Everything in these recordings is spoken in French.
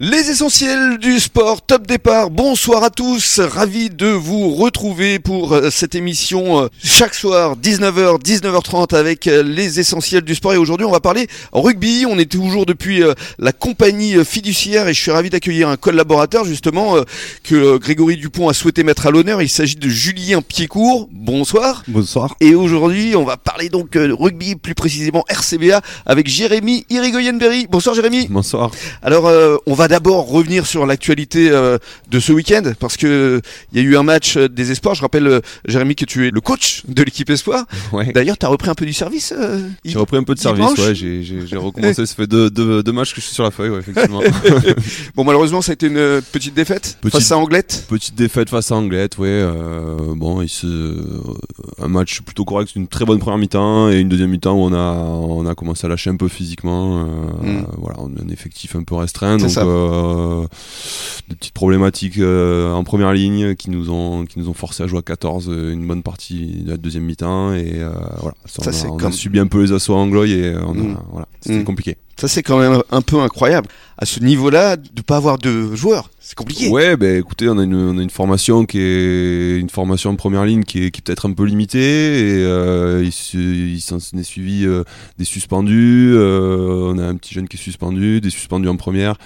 Les essentiels du sport, top départ, bonsoir à tous, ravi de vous retrouver pour euh, cette émission euh, chaque soir 19h, 19h30 avec euh, les essentiels du sport et aujourd'hui on va parler rugby, on est toujours depuis la compagnie fiduciaire et je suis ravi d'accueillir un collaborateur justement que Grégory Dupont a souhaité mettre à l'honneur, il s'agit de Julien Piécourt, bonsoir. Bonsoir. Et aujourd'hui on va parler donc rugby, plus précisément RCBA avec Jérémy Irigoyenberry, bonsoir Jérémy. Bonsoir. Alors on va d'abord revenir sur l'actualité euh, de ce week-end parce que il y a eu un match euh, des espoirs. Je rappelle, euh, Jérémy, que tu es le coach de l'équipe espoir. Ouais. D'ailleurs, tu as repris un peu du service. j'ai repris un peu de service. Ouais, j'ai recommencé. ça fait deux, deux, deux, matchs que je suis sur la feuille, ouais, effectivement. bon, malheureusement, ça a été une petite défaite face à Anglette. Petite défaite face à Anglette, ouais. bon, il se... un match plutôt correct, une très bonne première mi-temps et une deuxième mi-temps où on a on a commencé à lâcher un peu physiquement. Mm. Voilà, on a un effectif un peu restreint, donc. Euh, des petites problématiques euh, en première ligne qui nous ont qui nous ont forcé à jouer à 14 euh, une bonne partie de la deuxième mi-temps et voilà ça, on, a, subi un peu les assauts anglo et on a, mm. voilà c'était mm. compliqué ça c'est quand même un peu incroyable à ce niveau-là de pas avoir de joueurs c'est compliqué. Ouais, ben écoutez, on a, une, on a une formation qui est une formation en première ligne qui est, qui est peut-être un peu limitée et euh, il, s'en est suivi des suspendus. on a un petit jeune qui est suspendu, des suspendus en première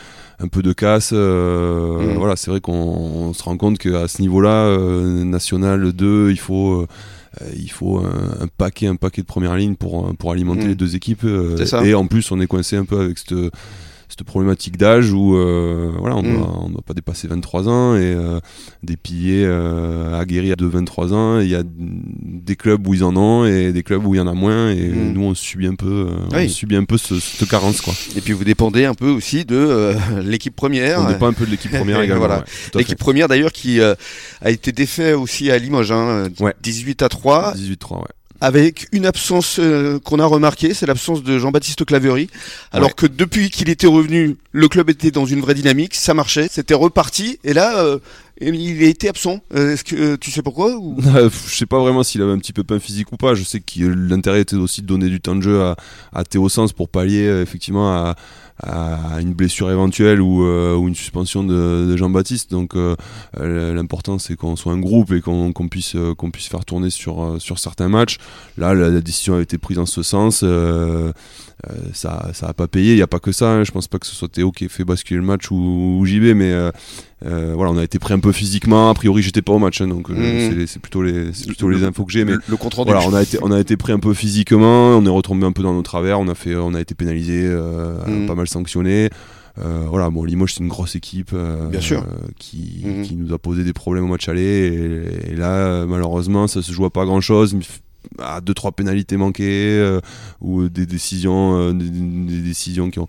un peu de casse. Euh, mm. Voilà, c'est vrai qu'on se rend compte qu'à ce niveau-là, euh, national 2, il faut euh, il faut un, paquet un paquet de première ligne pour pour alimenter mm. les deux équipes et en plus on est coincé un peu avec cette cette problématique d'âge où euh, voilà, on ne mm. doit pas dépasser 23 ans et euh, des piliers euh, aguerris de 23 ans. Il y a des clubs où ils en ont et des clubs où il y en a moins et mm. nous on subit un peu, on subit un peu cette carence quoi. Et puis vous dépendez un peu aussi de l'équipe première. On dépend un peu de l'équipe première également. voilà. l'équipe première d'ailleurs qui a été défait aussi à Limoges, hein, 18 à 3. 18 3 ouais avec une absence euh, qu'on a remarquée, c'est l'absence de Jean-Baptiste Claverie. Alors que depuis qu'il était revenu, le club était dans une vraie dynamique, ça marchait, c'était reparti. Et là, euh, il a été absent. Euh, est-ce que tu sais pourquoi ou... Je sais pas vraiment s'il avait un petit peu pain physique ou pas. Je sais que l'intérêt était aussi de donner du temps de jeu à, à Théo Sens pour pallier effectivement à à une blessure éventuelle ou, euh, ou une suspension de, de Jean-Baptiste. Donc euh, l'important c'est qu'on soit un groupe et qu'on puisse, euh, qu'on puisse faire tourner sur, sur certains matchs. Là, la, décision a été prise en ce sens. ça ça a pas payé, il n'y a pas que ça. Hein. Je pense pas que ce soit Théo qui ait fait basculer le match ou, ou JB, mais euh, voilà, on a été pris un peu physiquement. A priori, j'étais pas au match, hein, donc mmh. c'est plutôt les, plutôt les infos que j'ai. Mais le, contrôle voilà, on a été, on a été pris un peu physiquement. On est retombé un peu dans nos travers. On a fait, on a été pénalisé, euh, mmh. pas mal sanctionné. Euh, voilà, bon, Limoges c'est une grosse équipe Bien sûr. qui, mmh. qui, nous a posé des problèmes au match aller et, là malheureusement ça se joue à pas grand chose à deux trois pénalités manquées ou des décisions des, décisions qui ont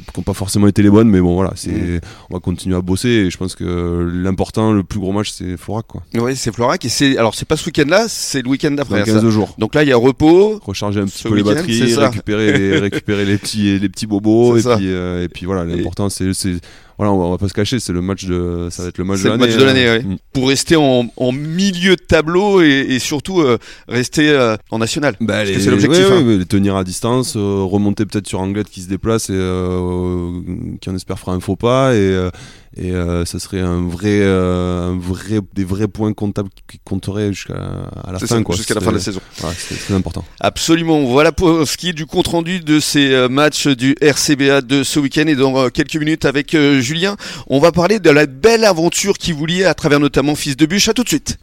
qui n'ont pas forcément été les bonnes, mais bon voilà, c'est mm. on va continuer à bosser et je pense que l'important, le plus gros match, c'est Florac quoi. Oui, c'est Florac et c'est alors c'est pas ce week-end-là, c'est le week-end d'après. 15 jours. Donc là, il y a repos, recharger un petit peu les batteries, récupérer les, récupérer les petits les petits bobos et puis, euh, et puis voilà, l'important c'est voilà, on va, pas se cacher, c'est le match de, ça va être le match de l'année. match de l'année, hein. mm. Pour rester en, en, milieu de tableau et, et surtout euh, rester euh, en national. Bah, c'est l'objectif. hein. les tenir à distance, euh, remonter peut-être sur Anglette qui se déplace et qui en espère fera un faux pas et et euh, ça serait un vrai, euh, un vrai, des vrais points comptables qui compteraient jusqu'à la fin. Jusqu'à la fin de la saison. c'est très important. Absolument. Voilà pour ce qui est du compte rendu de ces euh, matchs du RCBA de ce week-end. Et dans quelques minutes avec Julien, on va parler de la belle aventure qui vous lie à travers notamment Fils de Bûche. À tout de suite.